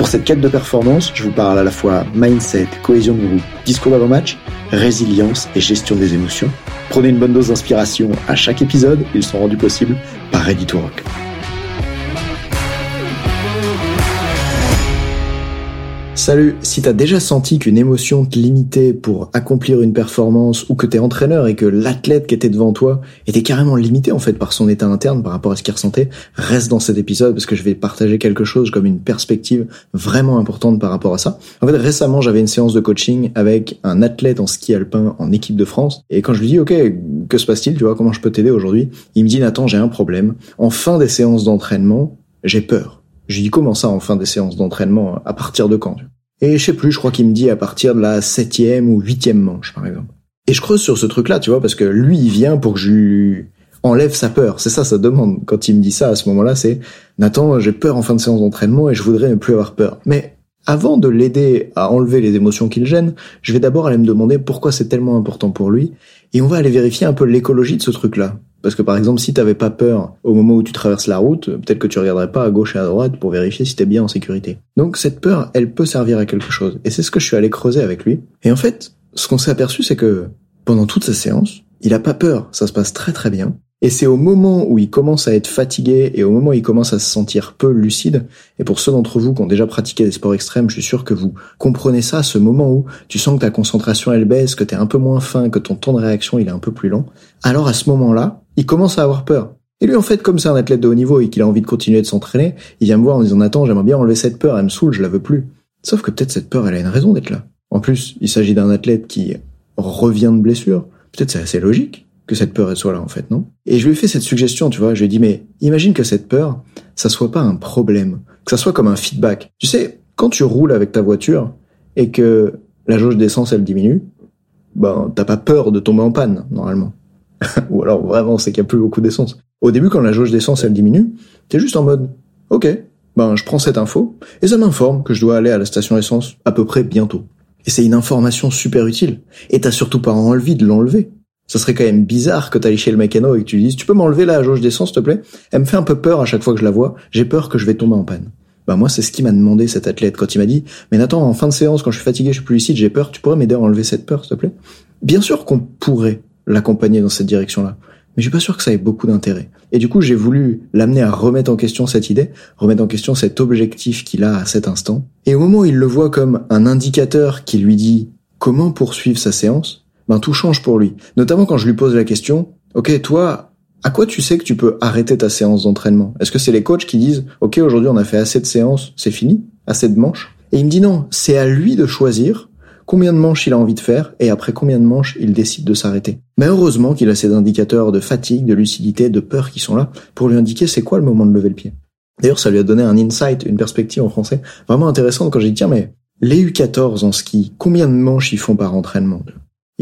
Pour cette quête de performance, je vous parle à la fois mindset, cohésion de groupe, discours d'avant-match, résilience et gestion des émotions. Prenez une bonne dose d'inspiration à chaque épisode, ils sont rendus possibles par Ready Rock. Salut, si t'as déjà senti qu'une émotion te limitait pour accomplir une performance ou que t'es entraîneur et que l'athlète qui était devant toi était carrément limité en fait par son état interne par rapport à ce qu'il ressentait, reste dans cet épisode parce que je vais partager quelque chose comme une perspective vraiment importante par rapport à ça. En fait, récemment, j'avais une séance de coaching avec un athlète en ski alpin en équipe de France et quand je lui dis OK, que se passe-t-il, tu vois comment je peux t'aider aujourd'hui Il me dit Nathan, j'ai un problème. En fin des séances d'entraînement, j'ai peur. Je lui dis comment ça en fin des séances d'entraînement À partir de quand Et je sais plus, je crois qu'il me dit à partir de la septième ou huitième manche, par exemple. Et je creuse sur ce truc-là, tu vois, parce que lui, il vient pour que je lui enlève sa peur. C'est ça sa demande. Quand il me dit ça à ce moment-là, c'est Nathan, j'ai peur en fin de séance d'entraînement et je voudrais ne plus avoir peur. Mais avant de l'aider à enlever les émotions qui le gênent, je vais d'abord aller me demander pourquoi c'est tellement important pour lui, et on va aller vérifier un peu l'écologie de ce truc-là. Parce que par exemple, si t'avais pas peur au moment où tu traverses la route, peut-être que tu regarderais pas à gauche et à droite pour vérifier si t'es bien en sécurité. Donc cette peur, elle peut servir à quelque chose. Et c'est ce que je suis allé creuser avec lui. Et en fait, ce qu'on s'est aperçu, c'est que pendant toute sa séance, il a pas peur. Ça se passe très très bien. Et c'est au moment où il commence à être fatigué et au moment où il commence à se sentir peu lucide, et pour ceux d'entre vous qui ont déjà pratiqué des sports extrêmes, je suis sûr que vous comprenez ça, ce moment où tu sens que ta concentration elle baisse, que tu es un peu moins fin, que ton temps de réaction il est un peu plus lent, alors à ce moment-là, il commence à avoir peur. Et lui, en fait, comme c'est un athlète de haut niveau et qu'il a envie de continuer de s'entraîner, il vient me voir en disant, attends, j'aimerais bien enlever cette peur, elle me saoule, je la veux plus. Sauf que peut-être cette peur, elle a une raison d'être là. En plus, il s'agit d'un athlète qui revient de blessure. Peut-être c'est assez logique que cette peur elle soit là en fait, non? Et je lui ai fait cette suggestion, tu vois, je lui ai dit mais imagine que cette peur, ça soit pas un problème, que ça soit comme un feedback. Tu sais, quand tu roules avec ta voiture et que la jauge d'essence elle diminue, ben t'as pas peur de tomber en panne normalement. Ou alors vraiment c'est qu'il y a plus beaucoup d'essence. Au début quand la jauge d'essence elle diminue, t'es juste en mode OK, ben je prends cette info et ça m'informe que je dois aller à la station essence à peu près bientôt. Et c'est une information super utile. Et t'as surtout pas envie de l'enlever ça serait quand même bizarre que t'ailles chez le mécano et que tu lui dises tu peux m'enlever la jauge d'essence s'il te plaît? Elle me fait un peu peur à chaque fois que je la vois. J'ai peur que je vais tomber en panne. Bah moi c'est ce qui m'a demandé cet athlète quand il m'a dit mais Nathan en fin de séance quand je suis fatigué je suis plus lucide j'ai peur tu pourrais m'aider à enlever cette peur s'il te plaît? Bien sûr qu'on pourrait l'accompagner dans cette direction-là mais je suis pas sûr que ça ait beaucoup d'intérêt. Et du coup, j'ai voulu l'amener à remettre en question cette idée, remettre en question cet objectif qu'il a à cet instant. Et au moment où il le voit comme un indicateur qui lui dit comment poursuivre sa séance, ben tout change pour lui. Notamment quand je lui pose la question, ok, toi, à quoi tu sais que tu peux arrêter ta séance d'entraînement? Est-ce que c'est les coachs qui disent, ok, aujourd'hui on a fait assez de séances, c'est fini, assez de manches? Et il me dit non, c'est à lui de choisir combien de manches il a envie de faire et après combien de manches il décide de s'arrêter. Mais heureusement qu'il a ces indicateurs de fatigue, de lucidité, de peur qui sont là pour lui indiquer c'est quoi le moment de lever le pied. D'ailleurs, ça lui a donné un insight, une perspective en français vraiment intéressante quand j'ai dit tiens mais les U14 en ski, combien de manches ils font par entraînement?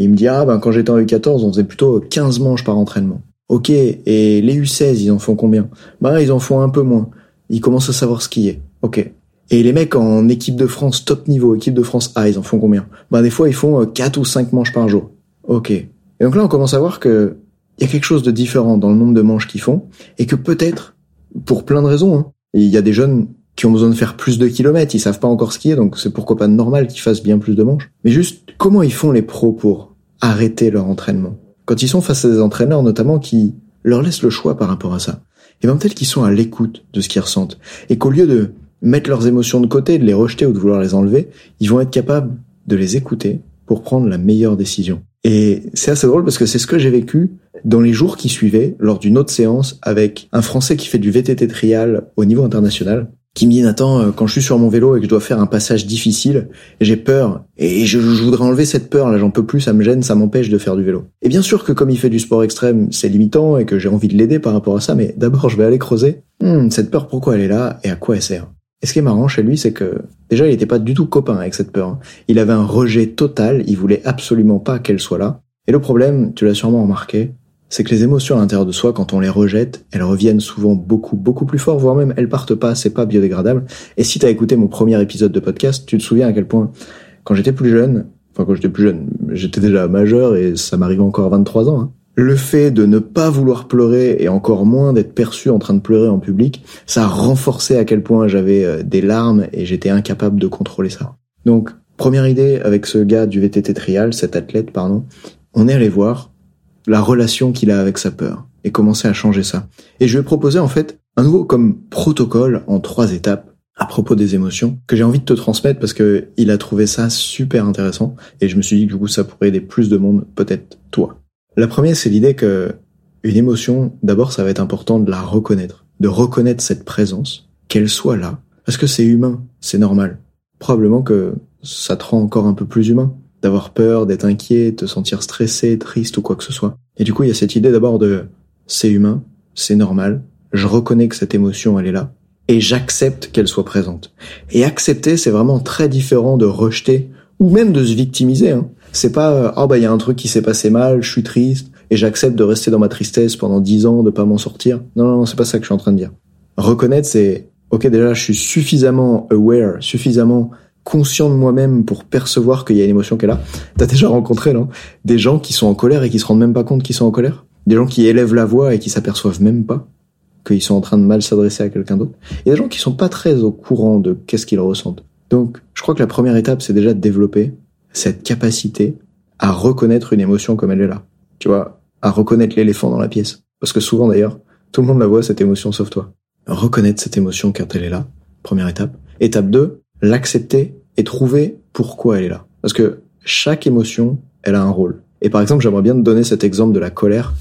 Il me dit ah ben quand j'étais en U14 on faisait plutôt 15 manches par entraînement. Ok, et les U16 ils en font combien? Ben ils en font un peu moins. Ils commencent à savoir skier. Ok. Et les mecs en équipe de France top niveau, équipe de France A, ils en font combien? Ben des fois ils font 4 euh, ou 5 manches par jour. Ok. Et donc là on commence à voir que il y a quelque chose de différent dans le nombre de manches qu'ils font et que peut-être pour plein de raisons, hein, il y a des jeunes qui ont besoin de faire plus de kilomètres, ils savent pas encore skier, donc c'est pourquoi pas normal qu'ils fassent bien plus de manches. Mais juste, comment ils font les pros pour arrêter leur entraînement Quand ils sont face à des entraîneurs notamment qui leur laissent le choix par rapport à ça, et bien peut-être qu'ils sont à l'écoute de ce qu'ils ressentent, et qu'au lieu de mettre leurs émotions de côté, de les rejeter ou de vouloir les enlever, ils vont être capables de les écouter pour prendre la meilleure décision. Et c'est assez drôle parce que c'est ce que j'ai vécu dans les jours qui suivaient lors d'une autre séance avec un Français qui fait du VTT trial au niveau international qui me dit Nathan, euh, quand je suis sur mon vélo et que je dois faire un passage difficile, j'ai peur et je, voudrais enlever cette peur. Là, j'en peux plus, ça me gêne, ça m'empêche de faire du vélo. Et bien sûr que comme il fait du sport extrême, c'est limitant et que j'ai envie de l'aider par rapport à ça, mais d'abord je vais aller creuser. Hmm, cette peur, pourquoi elle est là et à quoi elle sert? Et ce qui est marrant chez lui, c'est que déjà, il n'était pas du tout copain avec cette peur. Hein. Il avait un rejet total, il voulait absolument pas qu'elle soit là. Et le problème, tu l'as sûrement remarqué, c'est que les émotions à l'intérieur de soi, quand on les rejette, elles reviennent souvent beaucoup, beaucoup plus fort, voire même elles partent pas, c'est pas biodégradable. Et si t'as écouté mon premier épisode de podcast, tu te souviens à quel point, quand j'étais plus jeune, enfin quand j'étais plus jeune, j'étais déjà majeur et ça m'arrivait encore à 23 ans, hein, le fait de ne pas vouloir pleurer et encore moins d'être perçu en train de pleurer en public, ça a renforcé à quel point j'avais euh, des larmes et j'étais incapable de contrôler ça. Donc, première idée avec ce gars du VTT trial, cet athlète, pardon, on est allé voir la relation qu'il a avec sa peur et commencer à changer ça. Et je vais proposer en fait un nouveau comme protocole en trois étapes à propos des émotions que j'ai envie de te transmettre parce que il a trouvé ça super intéressant et je me suis dit que du coup ça pourrait aider plus de monde, peut-être toi. La première, c'est l'idée que une émotion, d'abord, ça va être important de la reconnaître, de reconnaître cette présence, qu'elle soit là, parce que c'est humain, c'est normal. Probablement que ça te rend encore un peu plus humain, d'avoir peur, d'être inquiet, de te sentir stressé, triste ou quoi que ce soit. Et du coup, il y a cette idée d'abord de c'est humain, c'est normal, je reconnais que cette émotion, elle est là, et j'accepte qu'elle soit présente. Et accepter, c'est vraiment très différent de rejeter, ou même de se victimiser. Hein. C'est pas oh bah il y a un truc qui s'est passé mal, je suis triste et j'accepte de rester dans ma tristesse pendant dix ans, de pas m'en sortir. Non non, non c'est pas ça que je suis en train de dire. Reconnaître c'est ok déjà je suis suffisamment aware, suffisamment conscient de moi-même pour percevoir qu'il y a une émotion qui est là. T'as déjà rencontré non? Des gens qui sont en colère et qui se rendent même pas compte qu'ils sont en colère, des gens qui élèvent la voix et qui s'aperçoivent même pas qu'ils sont en train de mal s'adresser à quelqu'un d'autre? Il y a des gens qui sont pas très au courant de qu'est-ce qu'ils ressentent. Donc, je crois que la première étape, c'est déjà de développer cette capacité à reconnaître une émotion comme elle est là. Tu vois, à reconnaître l'éléphant dans la pièce. Parce que souvent d'ailleurs, tout le monde la voit cette émotion sauf toi. Reconnaître cette émotion quand elle est là, première étape. Étape 2, l'accepter et trouver pourquoi elle est là. Parce que chaque émotion, elle a un rôle. Et par exemple, j'aimerais bien te donner cet exemple de la colère.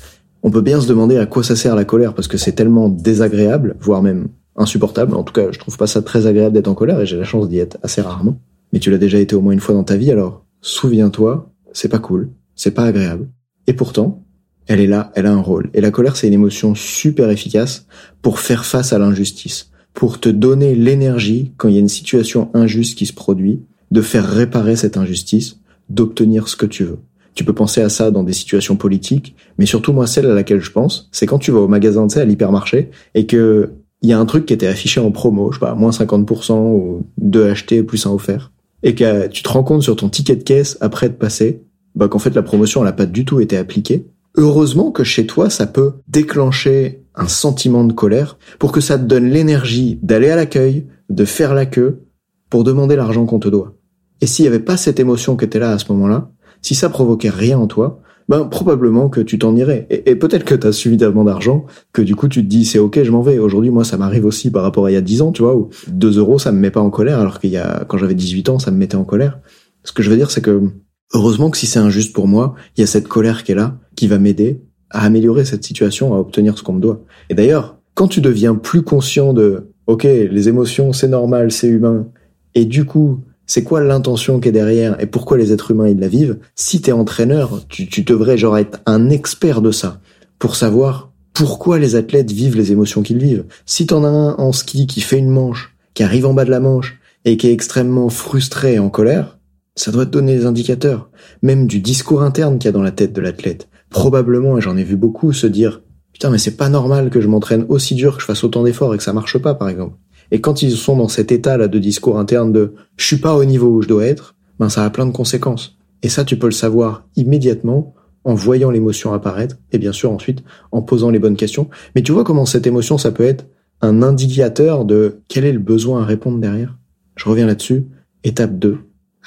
On peut bien se demander à quoi ça sert la colère parce que c'est tellement désagréable, voire même insupportable. En tout cas, je trouve pas ça très agréable d'être en colère et j'ai la chance d'y être assez rarement mais tu l'as déjà été au moins une fois dans ta vie, alors souviens-toi, c'est pas cool, c'est pas agréable. Et pourtant, elle est là, elle a un rôle. Et la colère, c'est une émotion super efficace pour faire face à l'injustice, pour te donner l'énergie quand il y a une situation injuste qui se produit, de faire réparer cette injustice, d'obtenir ce que tu veux. Tu peux penser à ça dans des situations politiques, mais surtout moi, celle à laquelle je pense, c'est quand tu vas au magasin, tu sais, à l'hypermarché, et que il y a un truc qui était affiché en promo, je sais pas, moins 50% ou deux achetés plus un offert et que tu te rends compte sur ton ticket de caisse après de passer, bah qu'en fait la promotion elle a pas du tout été appliquée. Heureusement que chez toi ça peut déclencher un sentiment de colère pour que ça te donne l'énergie d'aller à l'accueil, de faire la queue pour demander l'argent qu'on te doit. Et s'il y avait pas cette émotion qui était là à ce moment-là, si ça provoquait rien en toi, ben probablement que tu t'en irais. Et, peut-être que tu as suffisamment d'argent que du coup tu te dis c'est ok je m'en vais. Aujourd'hui moi ça m'arrive aussi par rapport à il y a 10 ans, tu vois, où 2 euros ça me met pas en colère alors qu'il y a quand j'avais 18 ans ça me mettait en colère. Ce que je veux dire c'est que Heureusement que si c'est injuste pour moi, il y a cette colère qui est là, qui va m'aider à améliorer cette situation, à obtenir ce qu'on me doit. Et d'ailleurs, quand tu deviens plus conscient de, ok, les émotions, c'est normal, c'est humain, et du coup, c'est quoi l'intention qui est derrière et pourquoi les êtres humains ils la vivent, si t'es entraîneur, tu, tu devrais genre être un expert de ça pour savoir pourquoi les athlètes vivent les émotions qu'ils vivent. Si t'en as un en ski qui fait une manche, qui arrive en bas de la manche et qui est extrêmement frustré et en colère, ça doit te donner des indicateurs, même du discours interne qu'il y a dans la tête de l'athlète. Probablement, et j'en ai vu beaucoup se dire putain mais c'est pas normal que je m'entraîne aussi dur que je fasse autant d'efforts et que ça marche pas par exemple. Et quand ils sont dans cet état là de discours interne de je suis pas au niveau où je dois être, ben ça a plein de conséquences. Et ça tu peux le savoir immédiatement en voyant l'émotion apparaître et bien sûr ensuite en posant les bonnes questions. Mais tu vois comment cette émotion ça peut être un indicateur de quel est le besoin à répondre derrière? Je reviens là-dessus. Étape 2,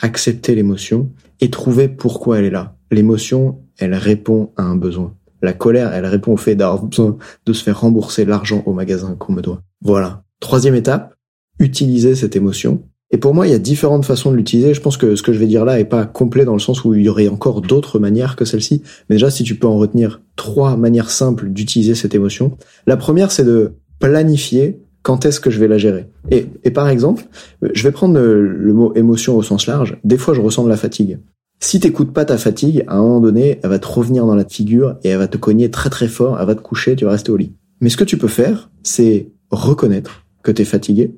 accepter l'émotion et trouver pourquoi elle est là. L'émotion, elle répond à un besoin. La colère, elle répond au fait d'avoir besoin de se faire rembourser l'argent au magasin qu'on me doit. Voilà. Troisième étape, utiliser cette émotion. Et pour moi, il y a différentes façons de l'utiliser. Je pense que ce que je vais dire là est pas complet dans le sens où il y aurait encore d'autres manières que celle-ci. Mais déjà, si tu peux en retenir trois manières simples d'utiliser cette émotion. La première, c'est de planifier quand est-ce que je vais la gérer. Et, par exemple, je vais prendre le, mot émotion au sens large. Des fois, je ressens de la fatigue. Si t'écoutes pas ta fatigue, à un moment donné, elle va te revenir dans la figure et elle va te cogner très très fort, elle va te coucher, tu vas rester au lit. Mais ce que tu peux faire, c'est reconnaître que t'es fatigué,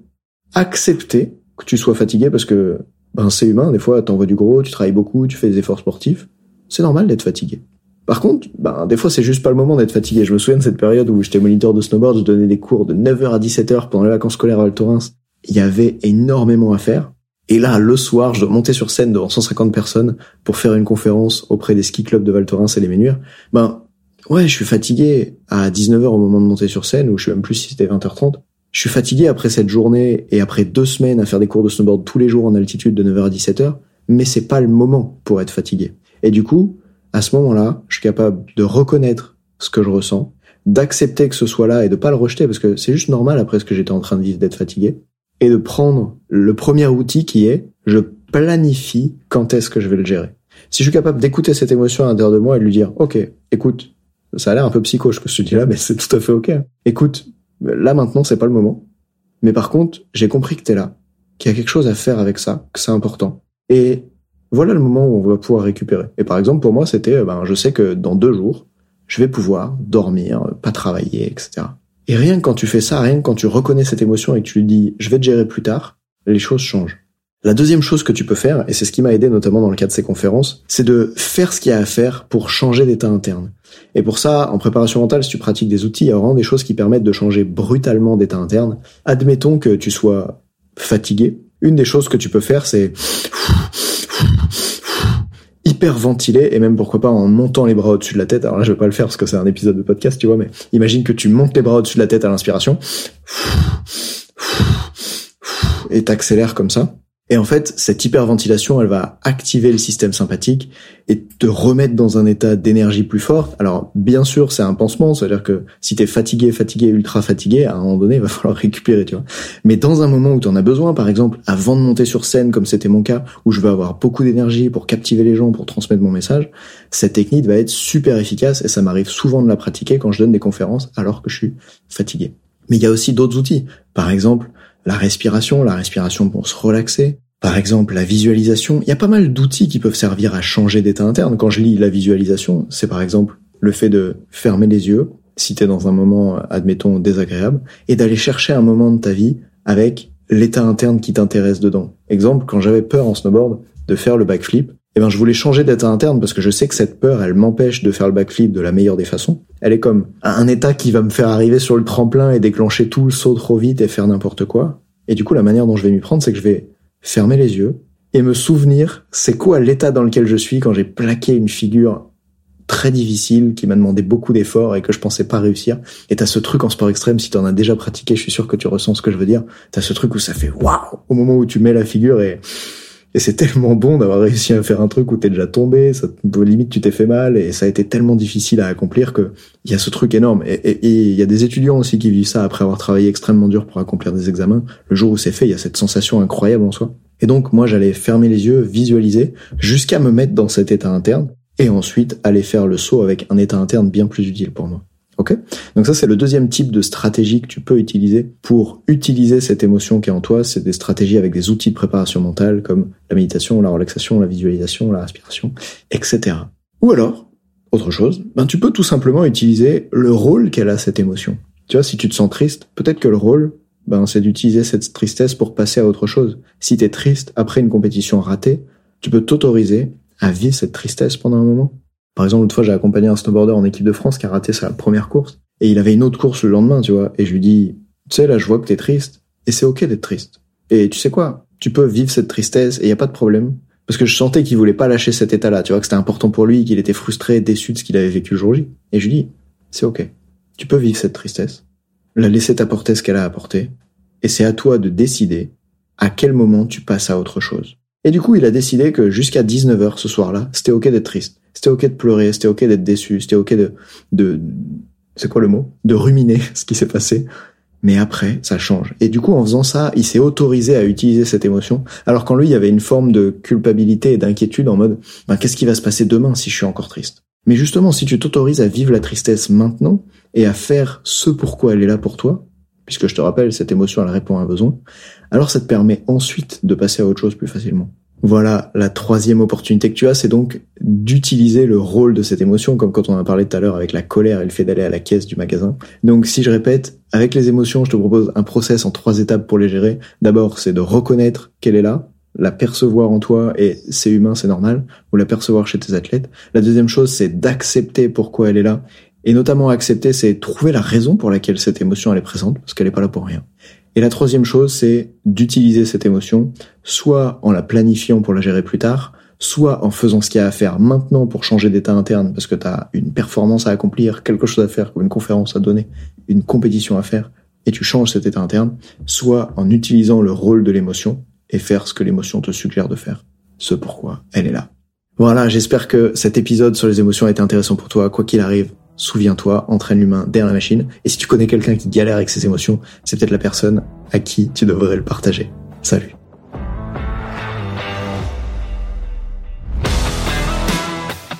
accepter que tu sois fatigué parce que ben c'est humain, des fois t'envoies du gros, tu travailles beaucoup, tu fais des efforts sportifs, c'est normal d'être fatigué. Par contre, ben, des fois, c'est juste pas le moment d'être fatigué. Je me souviens de cette période où j'étais moniteur de snowboard, je donnais des cours de 9h à 17h pendant les vacances scolaires à Val Thorens. Il y avait énormément à faire. Et là, le soir, je dois monter sur scène devant 150 personnes pour faire une conférence auprès des ski clubs de Val Thorens et les Ménuires. Ben, ouais, je suis fatigué à 19h au moment de monter sur scène, ou je sais même plus si c'était 20h30. Je suis fatigué après cette journée et après deux semaines à faire des cours de snowboard tous les jours en altitude de 9h à 17h, mais c'est pas le moment pour être fatigué. Et du coup, à ce moment-là, je suis capable de reconnaître ce que je ressens, d'accepter que ce soit là et de pas le rejeter parce que c'est juste normal après ce que j'étais en train de vivre d'être fatigué et de prendre le premier outil qui est je planifie quand est-ce que je vais le gérer. Si je suis capable d'écouter cette émotion à l'intérieur de moi et de lui dire OK, écoute, ça a l'air un peu psycho ce que je te dis là mais c'est tout à fait OK. Écoute, là maintenant c'est pas le moment. Mais par contre, j'ai compris que t'es là, qu'il y a quelque chose à faire avec ça, que c'est important. Et voilà le moment où on va pouvoir récupérer. Et par exemple, pour moi, c'était, euh, ben, je sais que dans deux jours, je vais pouvoir dormir, pas travailler, etc. Et rien que quand tu fais ça, rien que quand tu reconnais cette émotion et que tu lui dis, je vais te gérer plus tard, les choses changent. La deuxième chose que tu peux faire, et c'est ce qui m'a aidé notamment dans le cadre de ces conférences, c'est de faire ce qu'il y a à faire pour changer d'état interne. Et pour ça, en préparation mentale, si tu pratiques des outils, il y a vraiment des choses qui permettent de changer brutalement d'état interne. Admettons que tu sois fatigué. Une des choses que tu peux faire, c'est hyper ventilé et même pourquoi pas en montant les bras au-dessus de la tête. Alors là, je vais pas le faire parce que c'est un épisode de podcast, tu vois, mais imagine que tu montes les bras au-dessus de la tête à l'inspiration et t'accélères comme ça. Et en fait, cette hyperventilation, elle va activer le système sympathique et te remettre dans un état d'énergie plus forte. Alors, bien sûr, c'est un pansement, c'est-à-dire que si t'es fatigué, fatigué, ultra fatigué, à un moment donné, il va falloir récupérer, tu vois. Mais dans un moment où t'en as besoin, par exemple, avant de monter sur scène, comme c'était mon cas, où je vais avoir beaucoup d'énergie pour captiver les gens, pour transmettre mon message, cette technique va être super efficace et ça m'arrive souvent de la pratiquer quand je donne des conférences alors que je suis fatigué. Mais il y a aussi d'autres outils. Par exemple, la respiration, la respiration pour se relaxer. Par exemple, la visualisation. Il y a pas mal d'outils qui peuvent servir à changer d'état interne. Quand je lis la visualisation, c'est par exemple le fait de fermer les yeux, si t'es dans un moment, admettons, désagréable, et d'aller chercher un moment de ta vie avec l'état interne qui t'intéresse dedans. Exemple, quand j'avais peur en snowboard de faire le backflip, eh ben je voulais changer d'état interne parce que je sais que cette peur, elle m'empêche de faire le backflip de la meilleure des façons. Elle est comme un état qui va me faire arriver sur le tremplin et déclencher tout le saut trop vite et faire n'importe quoi. Et du coup, la manière dont je vais m'y prendre, c'est que je vais fermer les yeux et me souvenir c'est quoi l'état dans lequel je suis quand j'ai plaqué une figure très difficile qui m'a demandé beaucoup d'efforts et que je pensais pas réussir. Et t'as ce truc en sport extrême, si t'en as déjà pratiqué, je suis sûr que tu ressens ce que je veux dire. T'as ce truc où ça fait waouh au moment où tu mets la figure et Et c'est tellement bon d'avoir réussi à faire un truc où t'es déjà tombé, ça, limite tu t'es fait mal, et ça a été tellement difficile à accomplir que il y a ce truc énorme. Et il y a des étudiants aussi qui vivent ça après avoir travaillé extrêmement dur pour accomplir des examens. Le jour où c'est fait, il y a cette sensation incroyable en soi. Et donc moi j'allais fermer les yeux, visualiser, jusqu'à me mettre dans cet état interne, et ensuite aller faire le saut avec un état interne bien plus utile pour moi. Ok Donc ça c'est le deuxième type de stratégie que tu peux utiliser pour utiliser cette émotion qui est en toi. C'est des stratégies avec des outils de préparation mentale comme la méditation, la relaxation, la visualisation, la respiration, etc. Ou alors, autre chose, ben tu peux tout simplement utiliser le rôle qu'elle a cette émotion. Tu vois, si tu te sens triste, peut-être que le rôle, ben c'est d'utiliser cette tristesse pour passer à autre chose. Si t'es triste après une compétition ratée, tu peux t'autoriser à vivre cette tristesse pendant un moment par exemple, une fois, j'ai accompagné un snowboarder en équipe de France qui a raté sa première course. Et il avait une autre course le lendemain, tu vois. Et je lui dis, tu sais, là, je vois que t'es triste. Et c'est ok d'être triste. Et tu sais quoi? Tu peux vivre cette tristesse et y a pas de problème. Parce que je sentais qu'il voulait pas lâcher cet état-là. Tu vois, que c'était important pour lui, qu'il était frustré, déçu de ce qu'il avait vécu le jour J. Et je lui dis, c'est ok. Tu peux vivre cette tristesse. La laisser t'apporter ce qu'elle a apporté. Et c'est à toi de décider à quel moment tu passes à autre chose. Et du coup, il a décidé que jusqu'à 19h ce soir-là, c'était ok d'être triste. C'était ok de pleurer, c'était ok d'être déçu, c'était ok de, de, c'est quoi le mot? De ruminer ce qui s'est passé. Mais après, ça change. Et du coup, en faisant ça, il s'est autorisé à utiliser cette émotion, alors qu'en lui, il y avait une forme de culpabilité et d'inquiétude en mode, ben, qu'est-ce qui va se passer demain si je suis encore triste? Mais justement, si tu t'autorises à vivre la tristesse maintenant et à faire ce pourquoi elle est là pour toi, puisque je te rappelle, cette émotion, elle répond à un besoin, alors ça te permet ensuite de passer à autre chose plus facilement. Voilà, la troisième opportunité que tu as, c'est donc d'utiliser le rôle de cette émotion, comme quand on a parlé tout à l'heure avec la colère et le fait d'aller à la caisse du magasin. Donc si je répète, avec les émotions, je te propose un process en trois étapes pour les gérer. D'abord, c'est de reconnaître qu'elle est là, la percevoir en toi et c'est humain, c'est normal, ou la percevoir chez tes athlètes. La deuxième chose, c'est d'accepter pourquoi elle est là. Et notamment accepter, c'est trouver la raison pour laquelle cette émotion elle est présente, parce qu'elle est pas là pour rien. Et la troisième chose, c'est d'utiliser cette émotion, soit en la planifiant pour la gérer plus tard, soit en faisant ce qu'il y a à faire maintenant pour changer d'état interne, parce que tu as une performance à accomplir, quelque chose à faire, une conférence à donner, une compétition à faire, et tu changes cet état interne, soit en utilisant le rôle de l'émotion et faire ce que l'émotion te suggère de faire, ce pourquoi elle est là. Voilà, j'espère que cet épisode sur les émotions a été intéressant pour toi, quoi qu'il arrive. Souviens-toi, entraîne l'humain derrière la machine. Et si tu connais quelqu'un qui galère avec ses émotions, c'est peut-être la personne à qui tu devrais le partager. Salut.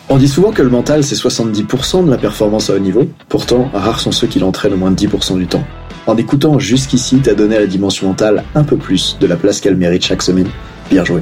On dit souvent que le mental c'est 70% de la performance à haut niveau, pourtant rares sont ceux qui l'entraînent au moins 10% du temps. En écoutant jusqu'ici, t'as donné à la dimension mentale un peu plus de la place qu'elle mérite chaque semaine. Bien joué.